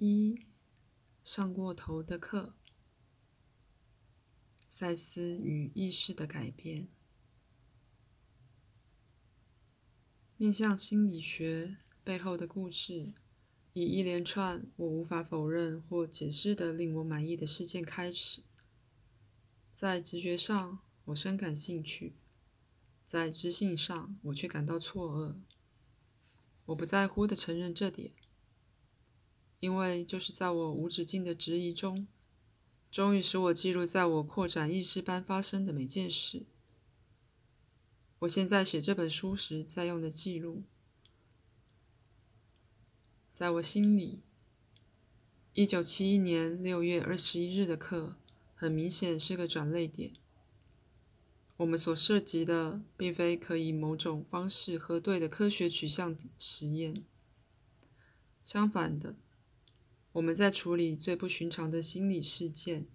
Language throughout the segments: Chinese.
一上过头的课，赛斯与意识的改变，面向心理学背后的故事，以一连串我无法否认或解释的令我满意的事件开始。在直觉上，我深感兴趣；在知性上，我却感到错愕。我不在乎的承认这点。因为就是在我无止境的质疑中，终于使我记录在我扩展意识般发生的每件事。我现在写这本书时在用的记录，在我心里，一九七一年六月二十一日的课很明显是个转泪点。我们所涉及的并非可以某种方式核对的科学取向实验，相反的。我们在处理最不寻常的心理事件，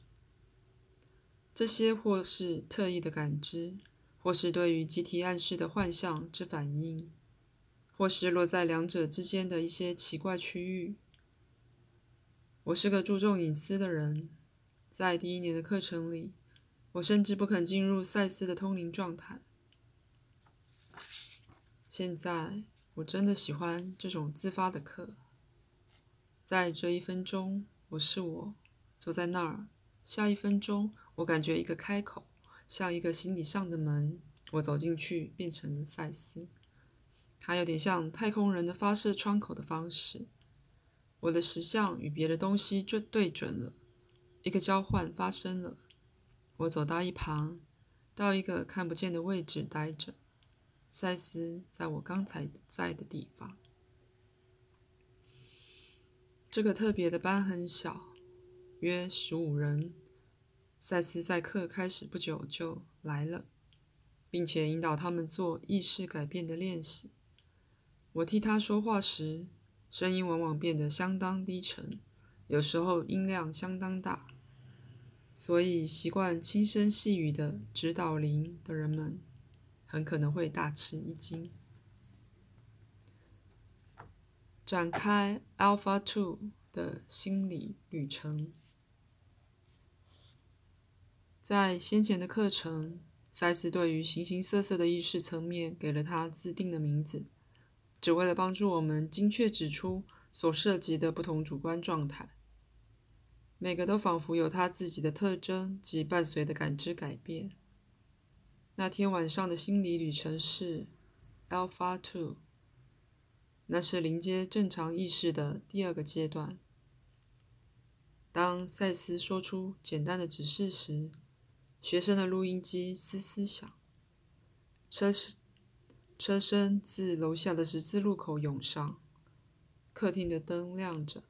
这些或是特异的感知，或是对于集体暗示的幻象之反应，或是落在两者之间的一些奇怪区域。我是个注重隐私的人，在第一年的课程里，我甚至不肯进入赛斯的通灵状态。现在，我真的喜欢这种自发的课。在这一分钟，我是我，坐在那儿。下一分钟，我感觉一个开口，像一个心理上的门。我走进去，变成了赛斯。它有点像太空人的发射窗口的方式。我的石像与别的东西就对准了，一个交换发生了。我走到一旁，到一个看不见的位置待着。赛斯在我刚才在的地方。这个特别的班很小，约十五人。赛斯在课开始不久就来了，并且引导他们做意识改变的练习。我替他说话时，声音往往变得相当低沉，有时候音量相当大，所以习惯轻声细语的指导灵的人们很可能会大吃一惊。展开 Alpha Two 的心理旅程。在先前的课程，赛斯对于形形色色的意识层面给了他自定的名字，只为了帮助我们精确指出所涉及的不同主观状态。每个都仿佛有他自己的特征及伴随的感知改变。那天晚上的心理旅程是 Alpha Two。那是临接正常意识的第二个阶段。当赛斯说出简单的指示时，学生的录音机嘶嘶响，车车声自楼下的十字路口涌上，客厅的灯亮着，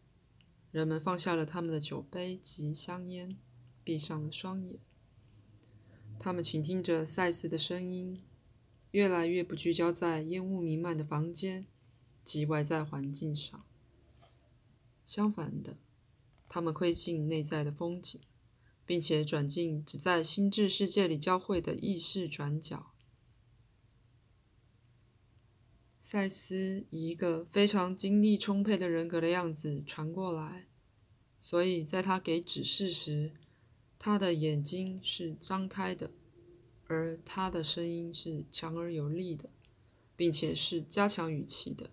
人们放下了他们的酒杯及香烟，闭上了双眼。他们倾听着赛斯的声音，越来越不聚焦在烟雾弥漫的房间。及外在环境上。相反的，他们窥镜内在的风景，并且转进只在心智世界里交汇的意识转角。赛斯以一个非常精力充沛的人格的样子传过来，所以在他给指示时，他的眼睛是张开的，而他的声音是强而有力的，并且是加强语气的。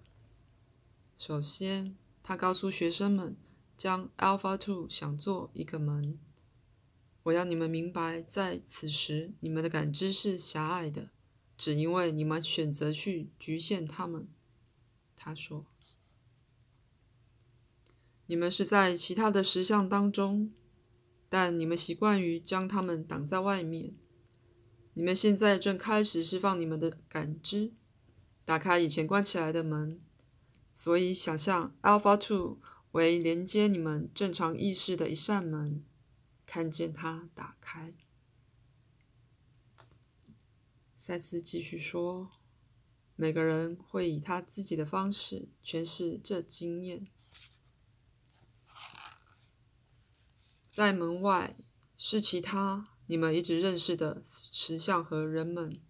首先，他告诉学生们，将 Alpha Two 想做一个门。我要你们明白，在此时，你们的感知是狭隘的，只因为你们选择去局限它们。他说：“你们是在其他的实相当中，但你们习惯于将它们挡在外面。你们现在正开始释放你们的感知，打开以前关起来的门。”所以，想象 Alpha Two 为连接你们正常意识的一扇门，看见它打开。赛斯继续说：“每个人会以他自己的方式诠释这经验。在门外是其他你们一直认识的石像和人们。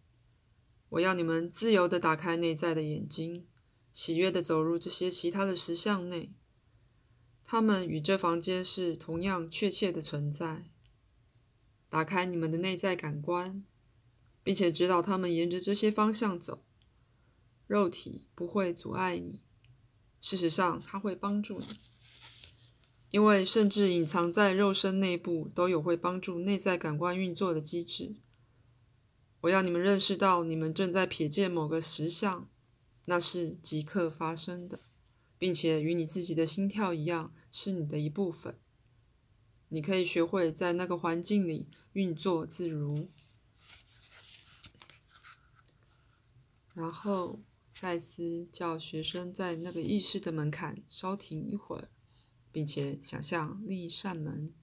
我要你们自由的打开内在的眼睛。”喜悦地走入这些其他的石像内，他们与这房间是同样确切的存在。打开你们的内在感官，并且指导他们沿着这些方向走。肉体不会阻碍你，事实上，它会帮助你，因为甚至隐藏在肉身内部都有会帮助内在感官运作的机制。我要你们认识到，你们正在瞥见某个实像，那是即刻发生的，并且与你自己的心跳一样。是你的一部分，你可以学会在那个环境里运作自如。然后，赛斯叫学生在那个意识的门槛稍停一会儿，并且想象另一扇门，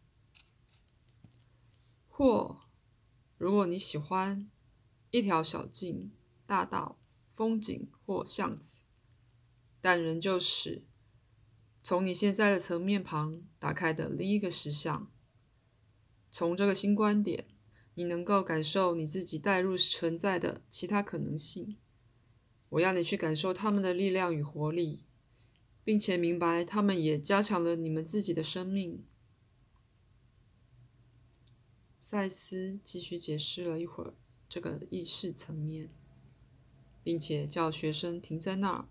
或如果你喜欢一条小径、大道、风景或巷子，但仍旧是。从你现在的层面旁打开的另一个实相，从这个新观点，你能够感受你自己带入存在的其他可能性。我要你去感受他们的力量与活力，并且明白他们也加强了你们自己的生命。赛斯继续解释了一会儿这个意识层面，并且叫学生停在那儿，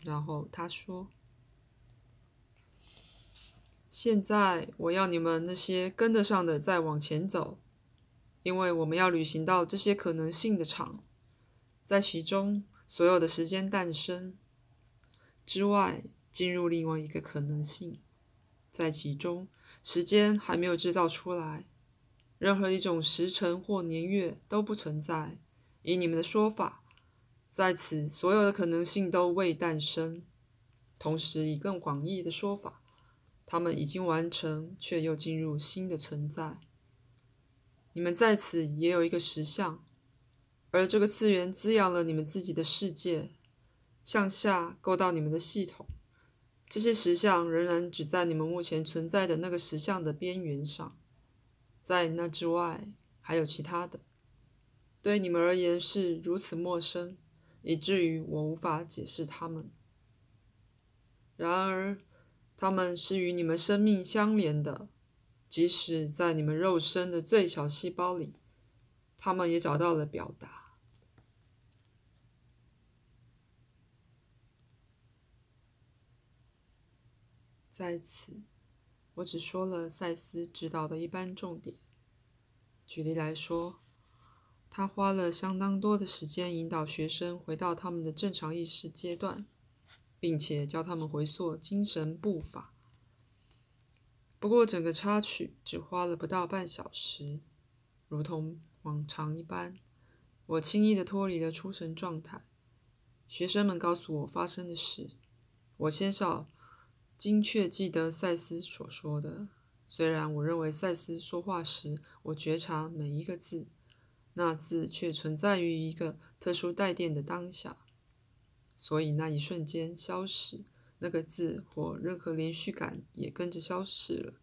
然后他说。现在我要你们那些跟得上的再往前走，因为我们要旅行到这些可能性的场，在其中所有的时间诞生之外，进入另外一个可能性，在其中时间还没有制造出来，任何一种时辰或年月都不存在。以你们的说法，在此所有的可能性都未诞生。同时，以更广义的说法。他们已经完成，却又进入新的存在。你们在此也有一个实相，而这个次元滋养了你们自己的世界，向下勾到你们的系统。这些实相仍然只在你们目前存在的那个实相的边缘上，在那之外还有其他的，对你们而言是如此陌生，以至于我无法解释它们。然而。他们是与你们生命相连的，即使在你们肉身的最小细胞里，他们也找到了表达。在此，我只说了赛斯指导的一般重点。举例来说，他花了相当多的时间引导学生回到他们的正常意识阶段。并且教他们回溯精神步伐。不过，整个插曲只花了不到半小时，如同往常一般，我轻易的脱离了出神状态。学生们告诉我发生的事，我先少精确记得赛斯所说的。虽然我认为赛斯说话时，我觉察每一个字，那字却存在于一个特殊带电的当下。所以那一瞬间消失，那个字或任何连续感也跟着消失了。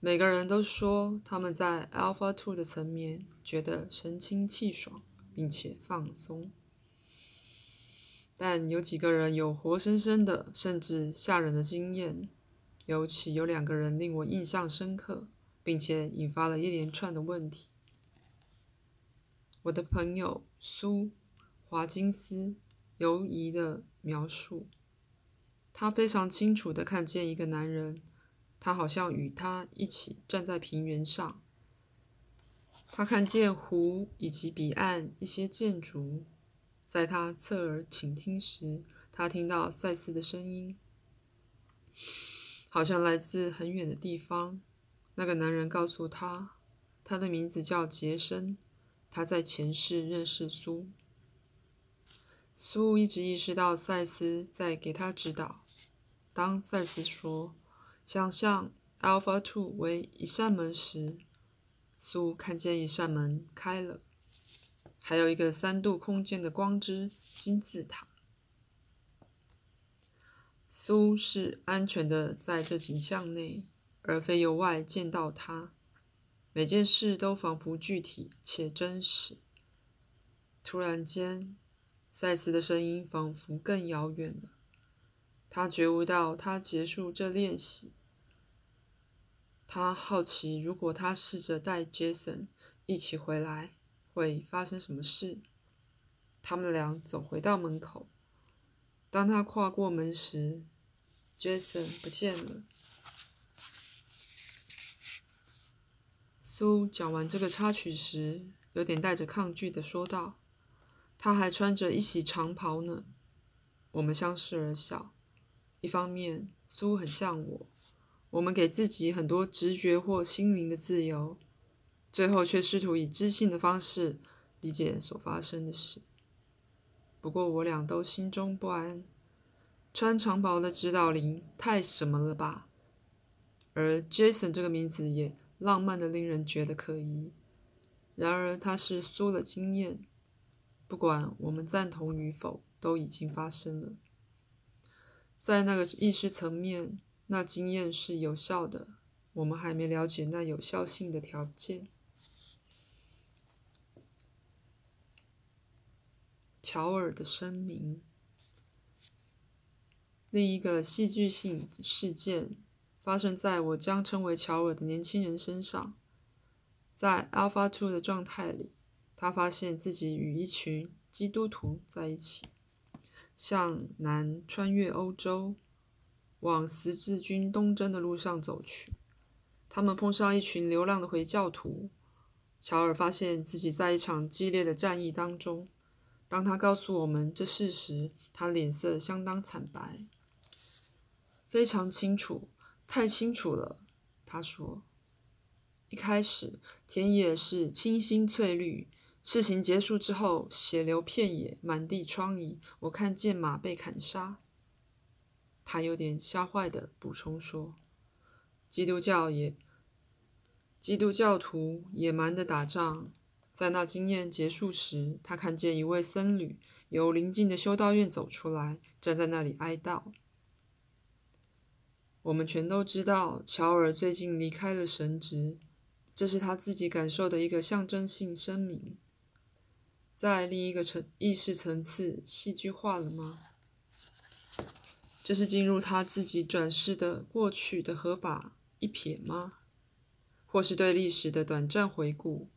每个人都说他们在 Alpha Two 的层面觉得神清气爽，并且放松。但有几个人有活生生的，甚至吓人的经验，尤其有两个人令我印象深刻，并且引发了一连串的问题。我的朋友苏华金斯。犹疑的描述，他非常清楚的看见一个男人，他好像与他一起站在平原上。他看见湖以及彼岸一些建筑。在他侧耳倾听时，他听到赛斯的声音，好像来自很远的地方。那个男人告诉他，他的名字叫杰森，他在前世认识苏。苏一直意识到赛斯在给他指导。当赛斯说“想象 Alpha Two 为一扇门”时，苏看见一扇门开了，还有一个三度空间的光之金字塔。苏是安全的在这景象内，而非由外见到他。每件事都仿佛具体且真实。突然间。赛斯的声音仿佛更遥远了。他觉悟到他结束这练习。他好奇，如果他试着带 Jason 一起回来，会发生什么事。他们俩走回到门口。当他跨过门时，Jason 不见了。苏讲完这个插曲时，有点带着抗拒的说道：“他还穿着一袭长袍呢。”我们相视而笑。一方面，苏很像我。我们给自己很多直觉或心灵的自由，最后却试图以知性的方式理解所发生的事。不过，我俩都心中不安。穿长袍的指导灵太什么了吧？而 Jason 这个名字也浪漫的令人觉得可疑。然而，它是苏了经验，不管我们赞同与否，都已经发生了。在那个意识层面。那经验是有效的，我们还没了解那有效性的条件。乔尔的声明。另一个戏剧性事件发生在我将称为乔尔的年轻人身上。在 Alpha Two 的状态里，他发现自己与一群基督徒在一起，向南穿越欧洲。往十字军东征的路上走去，他们碰上一群流浪的回教徒。乔尔发现自己在一场激烈的战役当中。当他告诉我们这事时，他脸色相当惨白。非常清楚，太清楚了，他说。一开始，田野是青青翠绿。事情结束之后，血流遍野，满地疮痍。我看见马被砍杀。他有点吓坏的补充说：“基督教也，基督教徒野蛮的打仗。在那经验结束时，他看见一位僧侣由邻近的修道院走出来，站在那里哀悼。我们全都知道，乔尔最近离开了神职，这是他自己感受的一个象征性声明。在另一个层意识层次，戏剧化了吗？”这是进入他自己转世的过去的合法一瞥吗？或是对历史的短暂回顾，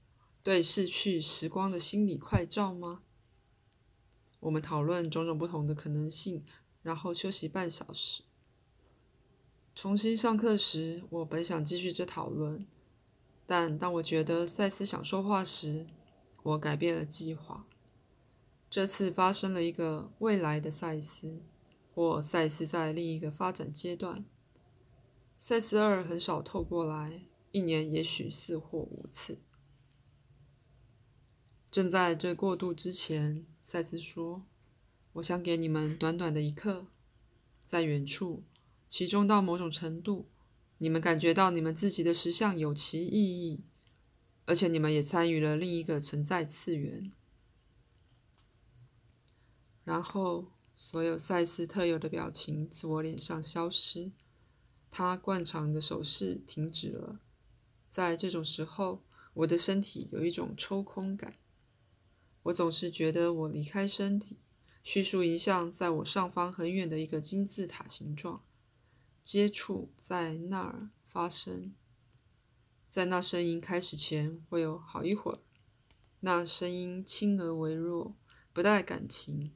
对逝去时光的心理快照吗？我们讨论种种不同的可能性，然后休息半小时。重新上课时，我本想继续这讨论，但当我觉得赛斯想说话时，我改变了计划。这次发生了一个未来的赛斯。或赛斯在另一个发展阶段，赛斯二很少透过来，一年也许四或五次。正在这过渡之前，赛斯说：“我想给你们短短的一刻，在远处，其中到某种程度，你们感觉到你们自己的实相有其意义，而且你们也参与了另一个存在次元。”然后。所有赛斯特有的表情自我脸上消失，他惯常的手势停止了。在这种时候，我的身体有一种抽空感。我总是觉得我离开身体，叙述一项在我上方很远的一个金字塔形状，接触在那儿发生。在那声音开始前，会有好一会儿。那声音轻而微弱，不带感情。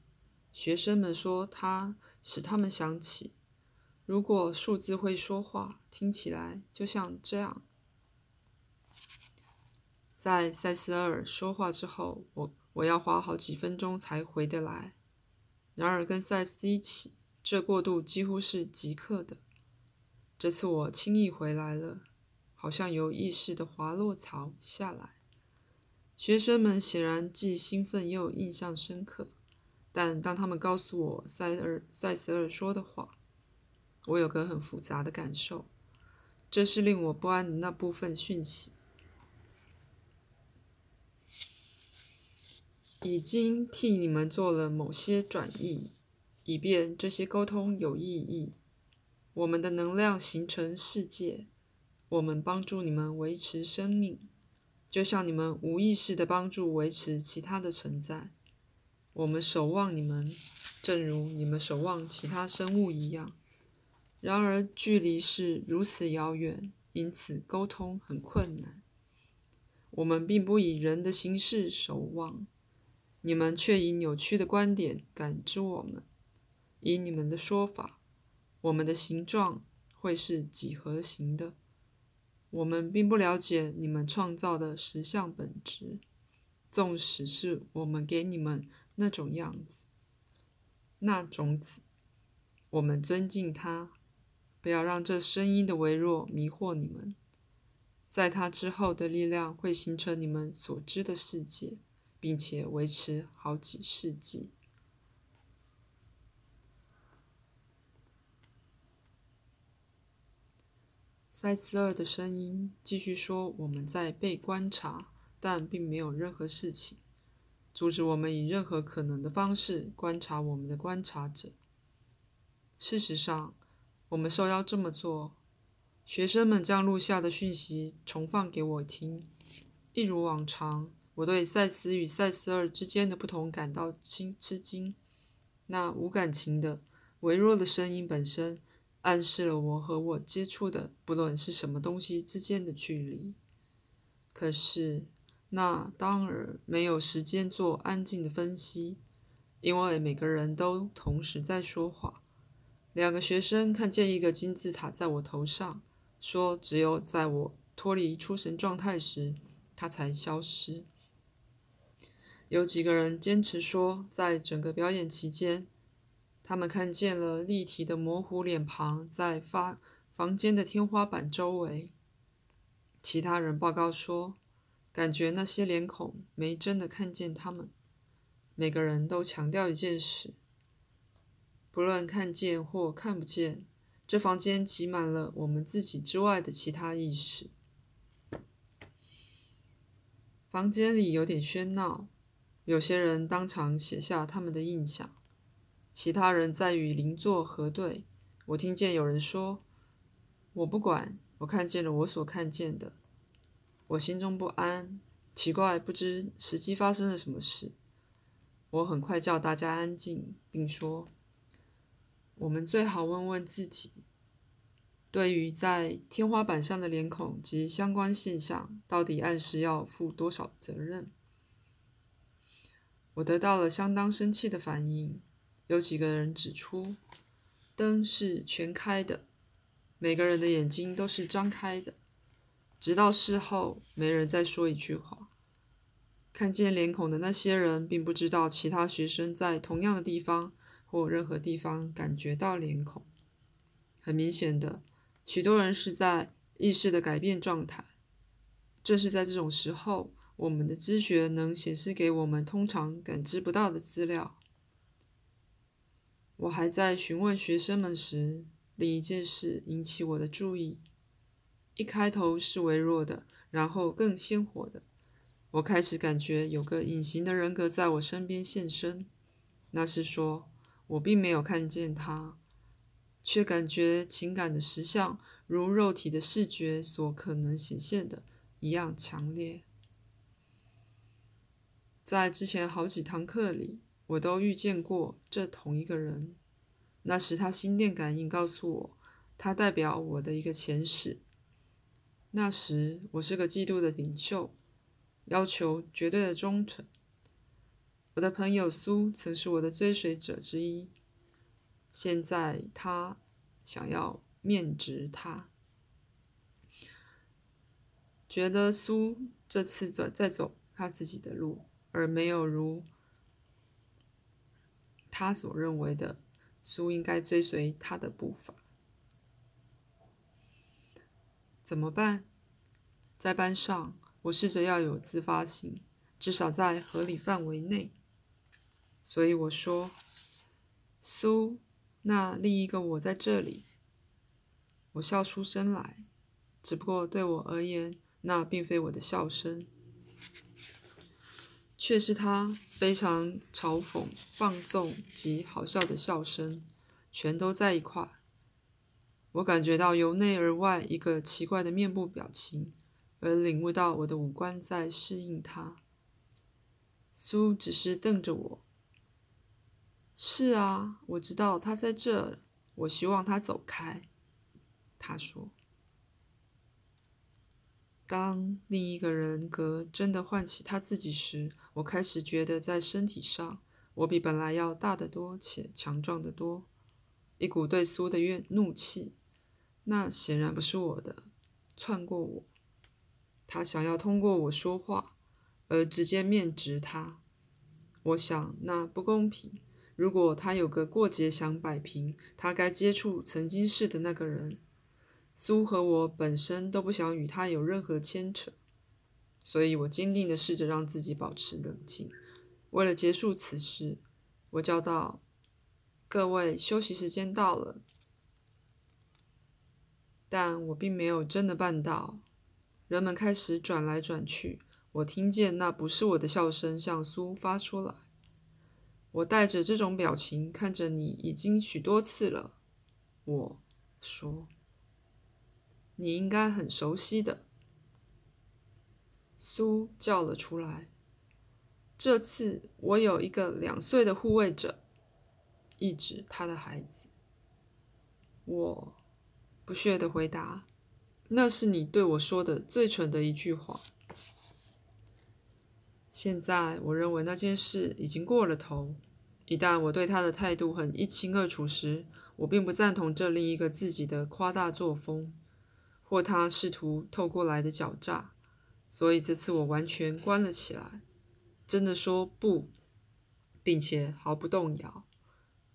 学生们说，它使他们想起，如果数字会说话，听起来就像这样。在塞斯尔说话之后，我我要花好几分钟才回得来。然而跟赛斯一起，这过渡几乎是即刻的。这次我轻易回来了，好像由意识的滑落槽下来。学生们显然既兴奋又印象深刻。但当他们告诉我塞尔塞斯尔说的话，我有个很复杂的感受，这是令我不安的那部分讯息。已经替你们做了某些转译，以便这些沟通有意义。我们的能量形成世界，我们帮助你们维持生命，就像你们无意识的帮助维持其他的存在。我们守望你们，正如你们守望其他生物一样。然而，距离是如此遥远，因此沟通很困难。我们并不以人的形式守望，你们却以扭曲的观点感知我们。以你们的说法，我们的形状会是几何形的。我们并不了解你们创造的实相本质，纵使是我们给你们那种样子、那种子，我们尊敬它。不要让这声音的微弱迷惑你们，在它之后的力量会形成你们所知的世界，并且维持好几世纪。塞斯二的声音继续说：“我们在被观察，但并没有任何事情阻止我们以任何可能的方式观察我们的观察者。事实上，我们受邀这么做。学生们将录下的讯息重放给我听。一如往常，我对赛斯与赛斯二之间的不同感到惊吃惊。那无感情的、微弱的声音本身。”暗示了我和我接触的不论是什么东西之间的距离。可是，那当然没有时间做安静的分析，因为每个人都同时在说话。两个学生看见一个金字塔在我头上，说只有在我脱离出神状态时，它才消失。有几个人坚持说，在整个表演期间。他们看见了立体的模糊脸庞在发房间的天花板周围。其他人报告说，感觉那些脸孔没真的看见他们。每个人都强调一件事：不论看见或看不见，这房间挤满了我们自己之外的其他意识。房间里有点喧闹，有些人当场写下他们的印象。其他人在与邻座核对。我听见有人说：“我不管，我看见了我所看见的。”我心中不安，奇怪，不知实际发生了什么事。我很快叫大家安静，并说：“我们最好问问自己，对于在天花板上的脸孔及相关现象，到底暗示要负多少责任？”我得到了相当生气的反应。有几个人指出，灯是全开的，每个人的眼睛都是张开的。直到事后，没人再说一句话。看见脸孔的那些人，并不知道其他学生在同样的地方或任何地方感觉到脸孔。很明显的，许多人是在意识的改变状态。正是在这种时候，我们的知觉能显示给我们通常感知不到的资料。我还在询问学生们时，另一件事引起我的注意。一开头是微弱的，然后更鲜活的。我开始感觉有个隐形的人格在我身边现身。那是说，我并没有看见他，却感觉情感的实相如肉体的视觉所可能显现的一样强烈。在之前好几堂课里。我都遇见过这同一个人，那时他心电感应告诉我，他代表我的一个前世。那时我是个嫉妒的领袖，要求绝对的忠诚。我的朋友苏曾是我的追随者之一，现在他想要面值他，觉得苏这次走在走他自己的路，而没有如。他所认为的苏应该追随他的步伐，怎么办？在班上，我试着要有自发性，至少在合理范围内。所以我说：“苏，那另一个我在这里。”我笑出声来，只不过对我而言，那并非我的笑声。却是他非常嘲讽、放纵及好笑的笑声，全都在一块。我感觉到由内而外一个奇怪的面部表情，而领悟到我的五官在适应他。苏只是瞪着我，是啊，我知道他在这。我希望他走开。他说：“当另一个人格真的唤起他自己时，我开始觉得在身体上，我比本来要大得多且强壮得多。一股对苏的怨怒气，那显然不是我的，窜过我。他想要通过我说话而直接面直他。我想那不公平。”如果他有个过节想摆平，他该接触曾经是的那个人。苏和我本身都不想与他有任何牵扯，所以我坚定地试着让自己保持冷静。为了结束此事，我叫道：“各位，休息时间到了。”但我并没有真的办到。人们开始转来转去，我听见那不是我的笑声向苏发出来。我带着这种表情看着你，已经许多次了。我说：“你应该很熟悉的。”苏叫了出来。这次我有一个两岁的护卫者，一指他的孩子。我不屑的回答：“那是你对我说的最蠢的一句话。”现在我认为那件事已经过了头。一旦我对他的态度很一清二楚时，我并不赞同这另一个自己的夸大作风，或他试图透过来的狡诈。所以这次我完全关了起来，真的说不，并且毫不动摇。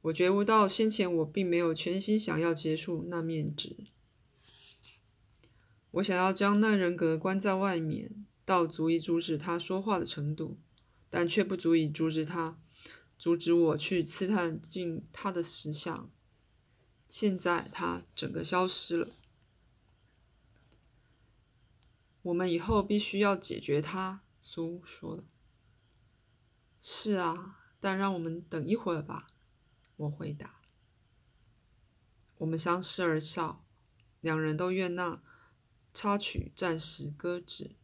我觉悟到先前我并没有全心想要结束那面纸，我想要将那人格关在外面。到足以阻止他说话的程度，但却不足以阻止他，阻止我去刺探进他的实相。现在他整个消失了。我们以后必须要解决他，苏说了。是啊，但让我们等一会儿吧，我回答。我们相视而笑，两人都愿那插曲暂时搁置。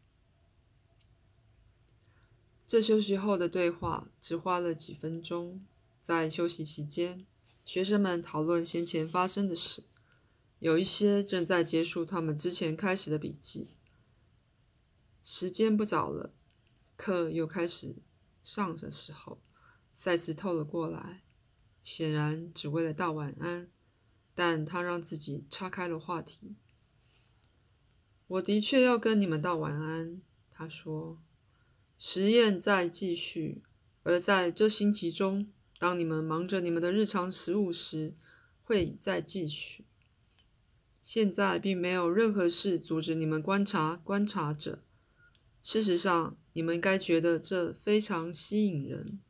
这休息后的对话只花了几分钟。在休息期间，学生们讨论先前发生的事，有一些正在结束他们之前开始的笔记。时间不早了，课又开始上的时候，赛斯透了过来，显然只为了道晚安，但他让自己岔开了话题。我的确要跟你们道晚安，他说。实验在继续，而在这星期中，当你们忙着你们的日常食物时，会再继续。现在并没有任何事阻止你们观察观察者。事实上，你们应该觉得这非常吸引人。